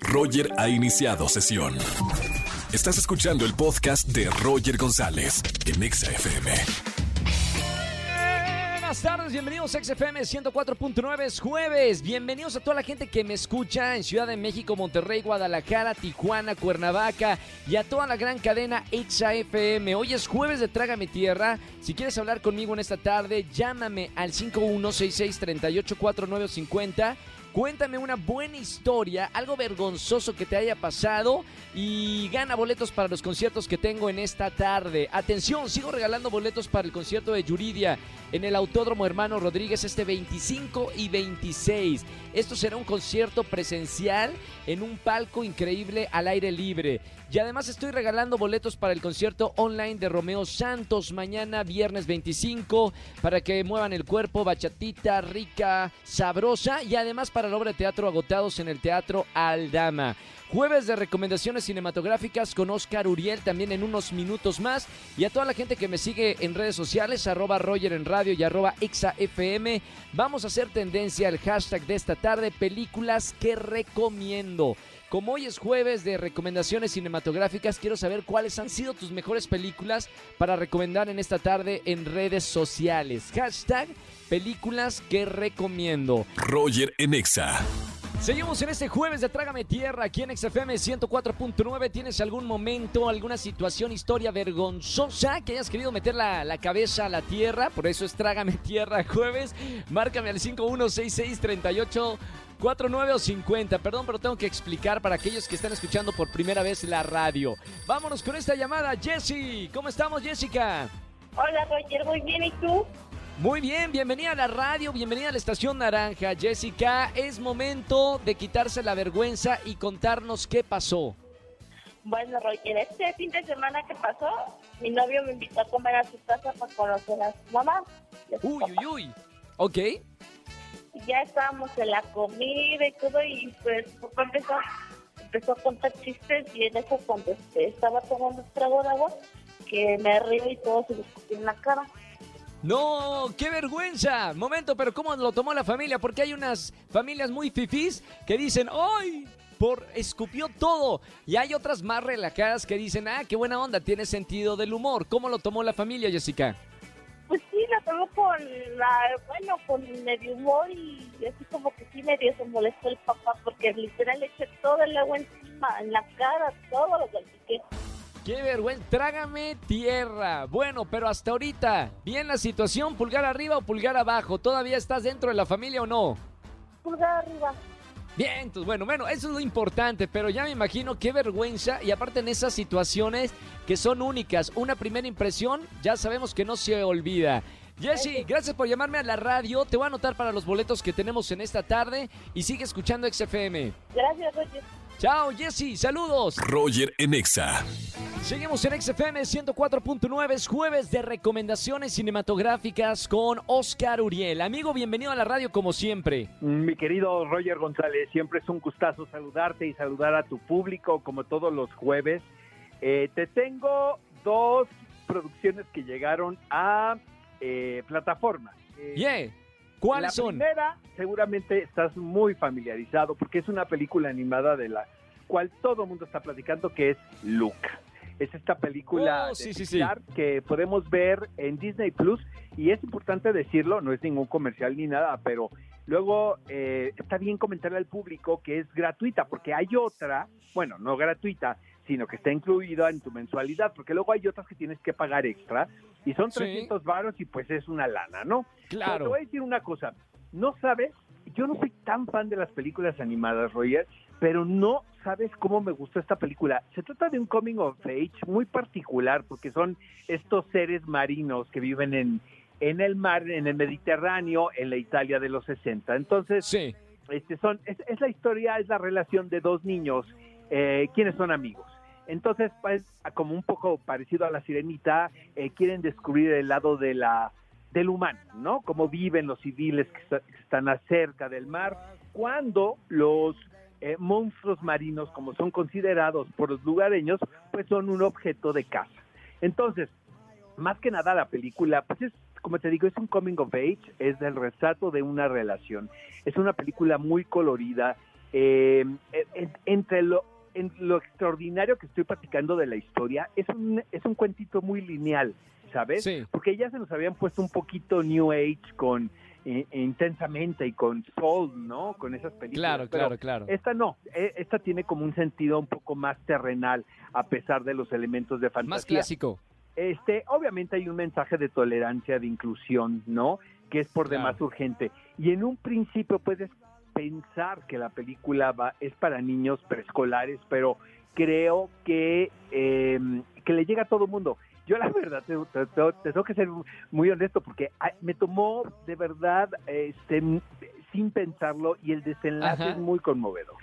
Roger ha iniciado sesión. Estás escuchando el podcast de Roger González en Exa FM. Buenas tardes, bienvenidos a XFM 104.9, es jueves. Bienvenidos a toda la gente que me escucha en Ciudad de México, Monterrey, Guadalajara, Tijuana, Cuernavaca y a toda la gran cadena XFM. Hoy es jueves de Trágame Tierra. Si quieres hablar conmigo en esta tarde, llámame al 5166-384950. Cuéntame una buena historia, algo vergonzoso que te haya pasado y gana boletos para los conciertos que tengo en esta tarde. Atención, sigo regalando boletos para el concierto de Yuridia en el Autódromo Hermano Rodríguez este 25 y 26. Esto será un concierto presencial en un palco increíble al aire libre. Y además estoy regalando boletos para el concierto online de Romeo Santos mañana viernes 25 para que muevan el cuerpo, bachatita, rica, sabrosa y además para la obra de teatro agotados en el Teatro Aldama. Jueves de recomendaciones cinematográficas con Oscar Uriel también en unos minutos más. Y a toda la gente que me sigue en redes sociales, arroba Roger en radio y arroba ExaFM, vamos a hacer tendencia al hashtag de esta tarde, películas que recomiendo. Como hoy es jueves de recomendaciones cinematográficas, quiero saber cuáles han sido tus mejores películas para recomendar en esta tarde en redes sociales. Hashtag películas que recomiendo. Roger en Exa. Seguimos en este jueves de Trágame Tierra aquí en XFM 104.9. ¿Tienes algún momento, alguna situación, historia vergonzosa que hayas querido meter la, la, cabeza a la tierra? Por eso es Trágame Tierra jueves. Márcame al 516638. 49 o 50, perdón, pero tengo que explicar para aquellos que están escuchando por primera vez la radio. Vámonos con esta llamada, Jessy. ¿Cómo estamos, Jessica? Hola, Roger, muy bien, ¿y tú? Muy bien, bienvenida a la radio, bienvenida a la Estación Naranja. Jessica, es momento de quitarse la vergüenza y contarnos qué pasó. Bueno, Roger, este fin de semana que pasó, mi novio me invitó a comer a su casa para conocer a su mamá. Uy, uy, uy. Ok. Ya estábamos en la comida y todo, y pues empezó, empezó a contar chistes, y en eso cuando este, estaba tomando un trago de agua, que me río y todo se me en la cara. No, qué vergüenza. Momento, pero ¿cómo lo tomó la familia? Porque hay unas familias muy fifís que dicen, ¡ay! Por escupió todo. Y hay otras más relajadas que dicen, ah, qué buena onda, tiene sentido del humor. ¿Cómo lo tomó la familia, Jessica? Pues sí, la tomó con, la, bueno, con medio humor y así como que sí medio se molestó el papá porque literal le eché todo el agua encima, en la cara, todo lo que. Qué vergüenza, trágame tierra. Bueno, pero hasta ahorita, ¿bien la situación? ¿Pulgar arriba o pulgar abajo? ¿Todavía estás dentro de la familia o no? Pulgar arriba. Bien, entonces, bueno, bueno, eso es lo importante, pero ya me imagino qué vergüenza y aparte en esas situaciones que son únicas, una primera impresión ya sabemos que no se olvida. Jessy, gracias por llamarme a la radio. Te voy a anotar para los boletos que tenemos en esta tarde y sigue escuchando XFM. Gracias, Roger. Chao, Jessy, saludos. Roger en Exa. Seguimos en XFM 104.9, es jueves de recomendaciones cinematográficas con Oscar Uriel. Amigo, bienvenido a la radio como siempre. Mi querido Roger González, siempre es un gustazo saludarte y saludar a tu público como todos los jueves. Eh, te tengo dos producciones que llegaron a eh, plataformas. Eh, yeah. ¿Cuáles la son? primera, seguramente estás muy familiarizado porque es una película animada de la cual todo el mundo está platicando, que es Luca. Es esta película Oh, de sí, que podemos ver en Disney Plus y es importante decirlo, no es ningún comercial ni nada, pero luego eh, está bien comentarle al público que es gratuita porque hay otra, bueno, no gratuita, sino que está incluida en tu mensualidad, porque luego hay otras que tienes que pagar extra y son Sí. 300 varos y pues es una lana, ¿no? Pero te Claro. voy a decir una cosa, no sabes, yo no soy tan fan de las películas animadas, Roger, pero no sabes cómo me gustó esta película. Se trata de un coming of age muy particular porque son estos seres marinos que viven en, en el mar, en el Mediterráneo, en la Italia de los 60. Entonces, Sí. este son, es, es la historia, es la relación de dos niños, eh, quienes son amigos. Entonces, pues, como un poco parecido a la sirenita, eh, quieren descubrir el lado de la del humano, ¿no? Cómo viven los civiles que, está- que están acerca del mar, cuando los eh, monstruos marinos, como son considerados por los lugareños, pues son un objeto de caza. Entonces, más que nada la película, pues es, como te digo, es un coming of age, es el retrato de una relación. Es una película muy colorida eh, en- entre lo, en lo extraordinario que estoy platicando de la historia, es un, es un cuentito muy lineal, ¿sabes? Sí. Porque ya se nos habían puesto un poquito New Age con eh, intensamente y con Soul, ¿no? Con esas películas. Claro, Pero claro, claro. Esta no, eh, esta tiene como un sentido un poco más terrenal, a pesar de los elementos de fantasía. Más clásico. Este, obviamente hay un mensaje de tolerancia, de inclusión, ¿no? Que es por Claro. demás urgente. Y en un principio puedes pensar que la película va, es para niños preescolares, pero creo que, eh, que le llega a todo mundo. Yo la verdad, te, te- te- te tengo que ser muy honesto porque me tomó de verdad este, sin pensarlo y el desenlace Ajá. es muy conmovedor.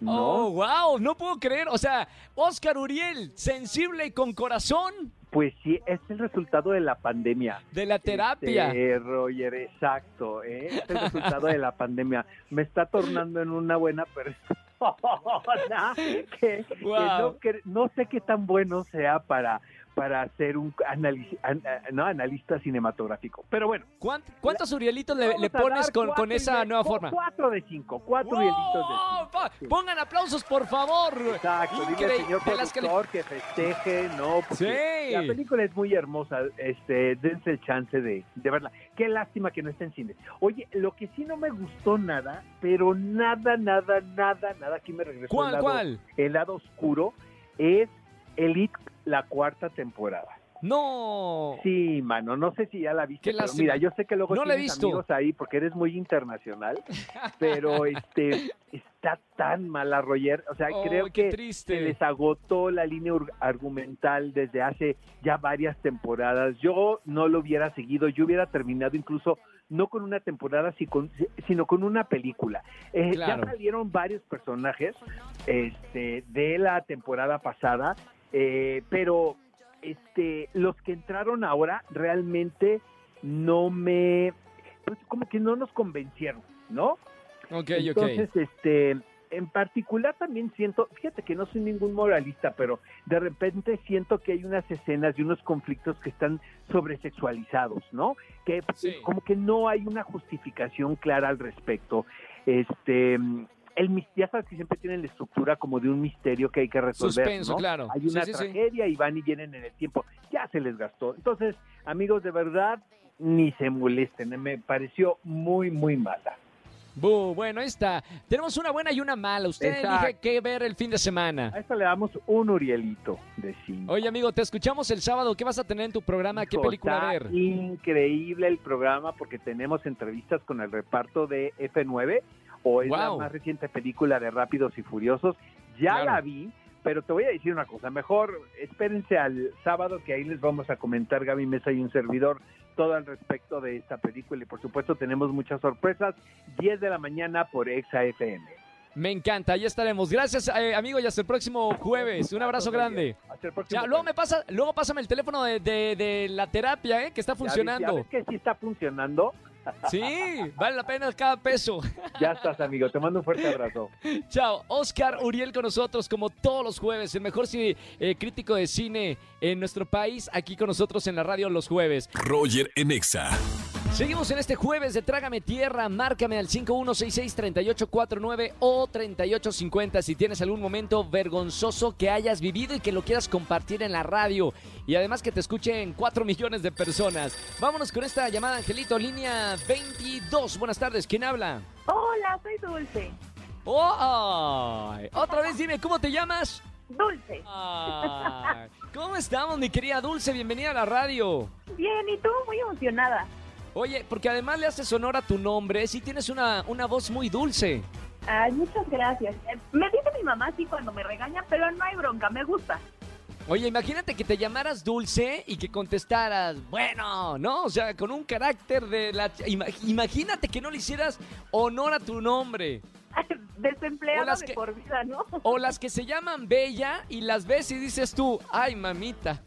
¿no? Oh, wow, no puedo creer. O sea, Oscar Uriel, sensible y con corazón Pues sí, es el resultado de la pandemia. de la terapia. Este, Roger, exacto. ¿eh? Es el resultado de la pandemia. Me está tornando en una buena persona que, que Wow. no, que no sé qué tan bueno sea para, para ser un analiz- an- no, analista cinematográfico. Pero bueno. ¿Cuánt- ¿Cuántos Urielitos le, le pones con, esa nueva forma? Cuatro de cinco. Cuatro ¡Wow! hielitos de cinco. Sí. Pongan aplausos, por favor. Exacto, dile al señor De las cali- productor que festeje, ¿no? Porque Sí. La película es muy hermosa, este, dense el chance de, de verla. Qué lástima que no esté en cine. Oye, lo que sí no me gustó nada, pero nada, nada, nada, nada, aquí me regresó el ¿Cuál, lado, cuál? el lado oscuro, es Elite, la cuarta temporada. No. Sí, mano, no sé si ya la viste, pero mira, yo sé que luego No tienes amigos ahí porque eres muy internacional, pero este está tan mala, Roger. O sea, Oh, creo que triste. se les agotó la línea argumental desde hace ya varias temporadas. Yo no lo hubiera seguido, yo hubiera terminado incluso no con una temporada, sino con una película. Eh, Claro. Ya salieron varios personajes este, de la temporada pasada, eh, pero este, los que entraron ahora realmente no me, pues como que no nos convencieron, ¿no? Ok. Entonces, este, en particular también siento, fíjate que no soy ningún moralista, pero de repente siento que hay unas escenas y unos conflictos que están sobresexualizados, ¿no? Que Sí. como que no hay una justificación clara al respecto. Este, el ya sabes que siempre tienen la estructura como de un misterio que hay que resolver, Suspenso, ¿no? claro. Hay una Sí, sí, sí. tragedia y van y vienen en el tiempo. Ya se les gastó. Entonces, amigos, de verdad, ni se molesten. Me pareció muy, muy mala. Bu, bueno, ahí está. Tenemos una buena y una mala. Usted Exacto. elige qué ver el fin de semana. A esto le damos un Urielito de cinco. Oye, amigo, te escuchamos el sábado. ¿Qué vas a tener en tu programa? ¿Qué Hijo, película está ver? Increíble el programa porque tenemos entrevistas con el reparto de F9 o es la más reciente película de Rápidos y Furiosos. Ya Claro. la vi, pero te voy a decir una cosa. Mejor espérense al sábado que ahí les vamos a comentar Gaby Mesa y un servidor todo al respecto de esta película y por supuesto tenemos muchas sorpresas. 10 de la mañana por Exa FM. Me encanta, ahí estaremos. Gracias, eh, amigo, y hasta el próximo jueves. Un abrazo grande. Hasta el próximo Ya, luego me pasa, luego pásame el teléfono de, de- de la terapia, ¿eh? Que está funcionando. que sí está funcionando. Sí, vale la pena cada peso. Ya estás, amigo. Te mando un fuerte abrazo. Chao, Oscar Uriel con nosotros como todos los jueves, el mejor ci- eh, crítico de cine en nuestro país, aquí con nosotros en la radio los jueves. Roger en Exa. Seguimos en este jueves de Trágame Tierra, márcame al 5166-3849 o 3850 si tienes algún momento vergonzoso que hayas vivido y que lo quieras compartir en la radio y además que te escuchen 4 millones de personas. Vámonos con esta llamada, Angelito, línea 22. Buenas tardes, ¿quién habla? Hola, soy Dulce. ¡Oh! ay! Otra vez dime, ¿cómo te llamas? Dulce. Ay, ¿Cómo estamos, mi querida Dulce? Bienvenida a la radio. Bien, ¿y tú? Muy emocionada. Oye, porque además le haces honor a tu nombre, sí tienes una, una voz muy dulce. Ay, muchas gracias. Eh, Me dice mi mamá así cuando me regaña, pero no hay bronca, me gusta. Oye, imagínate que te llamaras Dulce y que contestaras, bueno, ¿no? O sea, con un carácter de la... ima- Imagínate que no le hicieras honor a tu nombre. Es de que- por vida, ¿no? O las que se llaman Bella y las ves y dices tú, ay, mamita.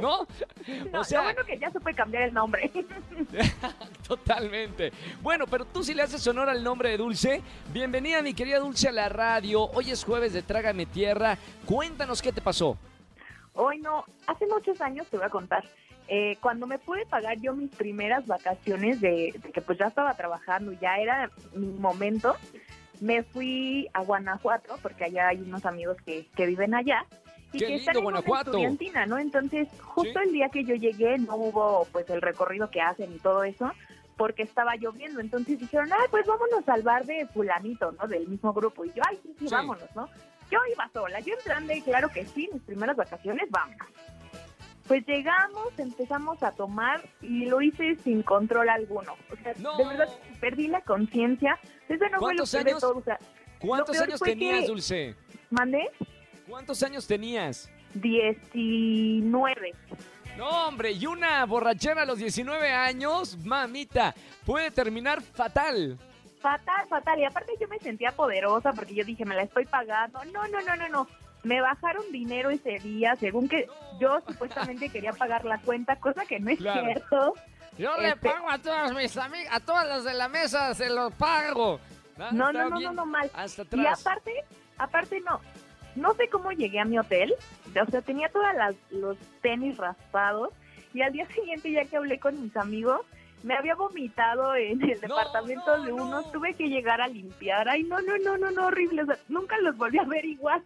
¿No? No, O sea, lo bueno que ya supe cambiar el nombre. totalmente. Bueno, pero tú sí le haces honor al nombre de Dulce. Bienvenida, mi querida Dulce, a la radio. Hoy es jueves de Trágame Tierra. Cuéntanos qué te pasó. Hoy no, hace muchos años te voy a contar. Eh, cuando me pude pagar yo mis primeras vacaciones de, de que pues ya estaba trabajando, ya era mi momento, me fui a Guanajuato, porque allá hay unos amigos que, que viven allá. Y Qué que lindo, están en una Guanajuato. estudiantina, ¿no? Entonces, justo Sí. el día que yo llegué no hubo pues el recorrido que hacen y todo eso, porque estaba lloviendo. Entonces dijeron, ay, pues vámonos al bar de fulanito, ¿no? Del mismo grupo. Y yo, ay, sí, sí, Sí. vámonos, ¿no? Yo iba sola, yo en plan de, claro que sí, mis primeras vacaciones, vamos. Pues llegamos, empezamos a tomar y lo hice sin control alguno. O sea, No. de verdad perdí la conciencia. Eso no fue lo ¿Cuántos años? todo. O sea, ¿Cuántos peor años fue tenías, que- Dulce? mandé ¿Cuántos años tenías? 19. No, hombre, y una borrachera a los 19 años, mamita, puede terminar fatal. Fatal, fatal. Y aparte yo me sentía poderosa porque yo dije, me la estoy pagando. No, no, no, no, no. Me bajaron dinero ese día, según que yo supuestamente quería pagar la cuenta, cosa que no es Claro. cierto. Yo le Este- pago a todas mis amigas, a todas las de la mesa, se los pago. Ah, No, no, no, no, no, mal. Hasta Y atrás. aparte, aparte no, no sé cómo llegué a mi hotel, o sea, tenía todos los tenis raspados y al día siguiente ya que hablé con mis amigos, me había vomitado en el No, departamento no, de unos, no. tuve que llegar a limpiar, ay no, no, no, no, no, horrible, o sea, nunca los volví a ver igual.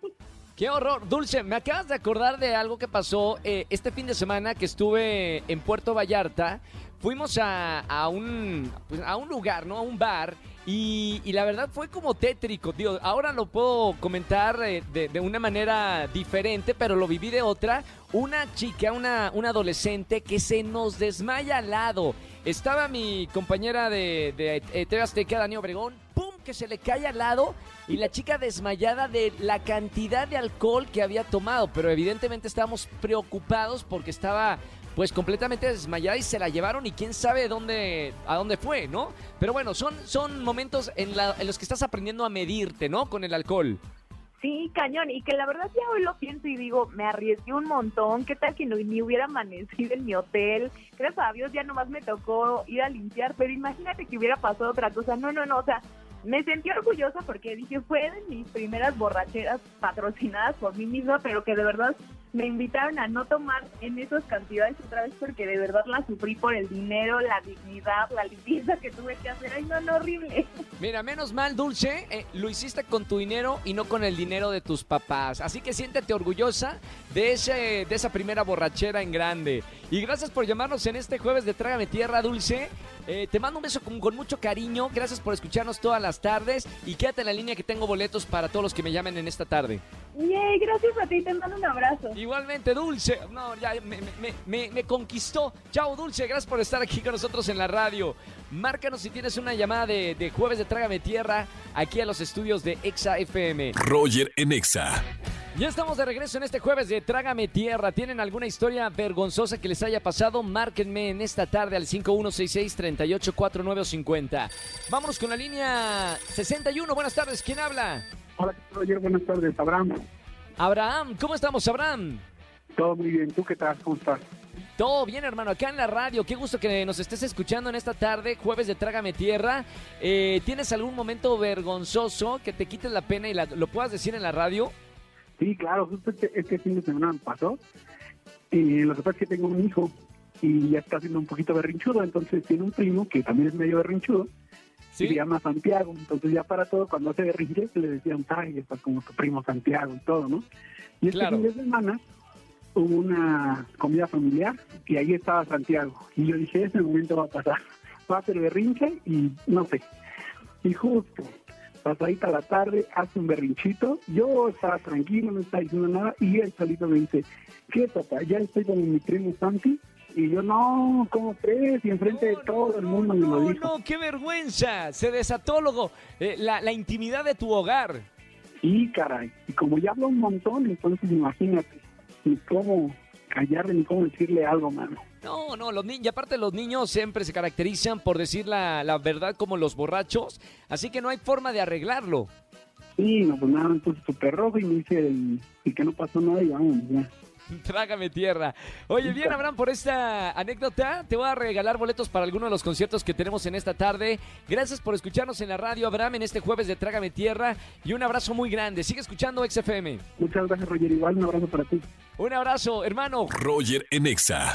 Qué horror. Dulce, me acabas de acordar de algo que pasó eh, este fin de semana que estuve en Puerto Vallarta. Fuimos a, a un, pues, a un lugar, ¿no? A un bar. Y, y la verdad fue como tétrico, tío. Ahora lo puedo comentar eh, de, de una manera diferente, pero lo viví de otra. Una chica, una, una adolescente que se nos desmaya al lado. Estaba mi compañera de, de eh, TV Azteca, Dani Obregón, ¡pum! Que se le cae al lado y la chica desmayada de la cantidad de alcohol que había tomado, pero evidentemente estábamos preocupados porque estaba pues completamente desmayada y se la llevaron y quién sabe dónde a dónde fue, ¿no? Pero bueno, son son momentos en, la- en los que estás aprendiendo a medirte, ¿no? Con el alcohol. Sí, cañón, y que la verdad ya hoy lo pienso y digo, me arriesgué un montón, qué tal que no, ni hubiera amanecido en mi hotel, gracias a Dios ya nomás me tocó ir a limpiar, pero imagínate que hubiera pasado otra cosa, no, no, no, o sea, me sentí orgullosa porque dije, fue de mis primeras borracheras patrocinadas por mí misma, pero que de verdad me invitaron a no tomar en esas cantidades otra vez porque de verdad la sufrí por el dinero, la dignidad, la limpieza que tuve que hacer, ay no, no, horrible. Mira, menos mal, Dulce, eh, lo hiciste con tu dinero y no con el dinero de tus papás. Así que siéntete orgullosa de, ese, de esa primera borrachera en grande. Y gracias por llamarnos en este jueves de Trágame Tierra, Dulce. Eh, te mando un beso con, con mucho cariño. Gracias por escucharnos todas las tardes. Y quédate en la línea que tengo boletos para todos los que me llamen en esta tarde. Yay, gracias a ti, te mando un abrazo. Igualmente, Dulce. No, ya me, me- me- me conquistó. Chao, Dulce. Gracias por estar aquí con nosotros en la radio. Márcanos si tienes una llamada de, de jueves de Trágame Tierra aquí a los estudios de Exa FM. Roger en Exa. Ya estamos de regreso en este jueves de Trágame Tierra. ¿Tienen alguna historia vergonzosa que les haya pasado? Márquenme en esta tarde al 5166-384950. Vámonos con la línea 61. Buenas tardes. ¿Quién habla? Hola, Roger, buenas tardes, Abraham. Abraham. ¿Cómo estamos, Abraham? Todo muy bien, ¿tú qué tal? ¿Cómo estás? Todo bien, hermano, acá en la radio. Qué gusto que nos estés escuchando en esta tarde, jueves de Trágame Tierra. Eh, ¿Tienes algún momento vergonzoso que te quites la pena y la- lo puedas decir en la radio? Sí, claro, justo este, este fin de semana me pasó. Y lo que pasa es que tengo un hijo y ya está siendo un poquito berrinchudo, entonces tiene un primo que también es medio berrinchudo y se llama Santiago. Entonces ya para todo, cuando hace berrinche, le decían, ay, estás como tu primo Santiago y todo, ¿no? Y este Claro. fin de semana hubo una comida familiar y ahí estaba Santiago. Y yo dije, ese momento va a pasar. Va a hacer berrinche y no sé. Y justo, pasadita la tarde, hace un berrinchito. Yo estaba tranquilo, no estaba diciendo nada. Y él solito me dice, ¿qué papá? Ya estoy con mi primo Santi. Y yo, no, ¿cómo crees? Y enfrente de todo el mundo me lo No, dijo. no, qué vergüenza. Se desató luego, eh, la, la intimidad de tu hogar. Y caray, y como ya hablo un montón, entonces imagínate, ni cómo callarle, ni cómo decirle algo, mano. No, no, los niños, y aparte los niños siempre se caracterizan por decir la, la verdad como los borrachos, así que no hay forma de arreglarlo. Sí, no, pues nada, puse súper rojo y me dice el, el que no pasó nada y vamos, ya. Trágame tierra. Oye, bien, Abraham, por esta anécdota, te voy a regalar boletos para alguno de los conciertos que tenemos en esta tarde. Gracias por escucharnos en la radio, Abraham, en este jueves de Trágame Tierra. Y un abrazo muy grande. Sigue escuchando XFM. Muchas gracias, Roger. Igual un abrazo para ti. Un abrazo, hermano. Roger en Exa.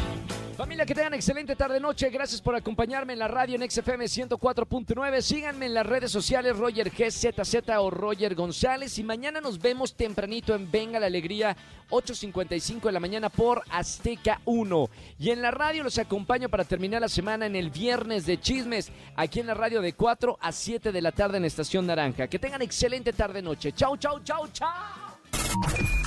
Familia, que tengan excelente tarde-noche. Gracias por acompañarme en la radio en XFM 104.9. Síganme en las redes sociales Roger GZZ o Roger González. Y mañana nos vemos tempranito en Venga la Alegría, 8.55 de la mañana por Azteca 1. Y en la radio los acompaño para terminar la semana en el Viernes de Chismes, aquí en la radio de 4 a 7 de la tarde en Estación Naranja. Que tengan excelente tarde-noche. Chau, chau, chau, chau.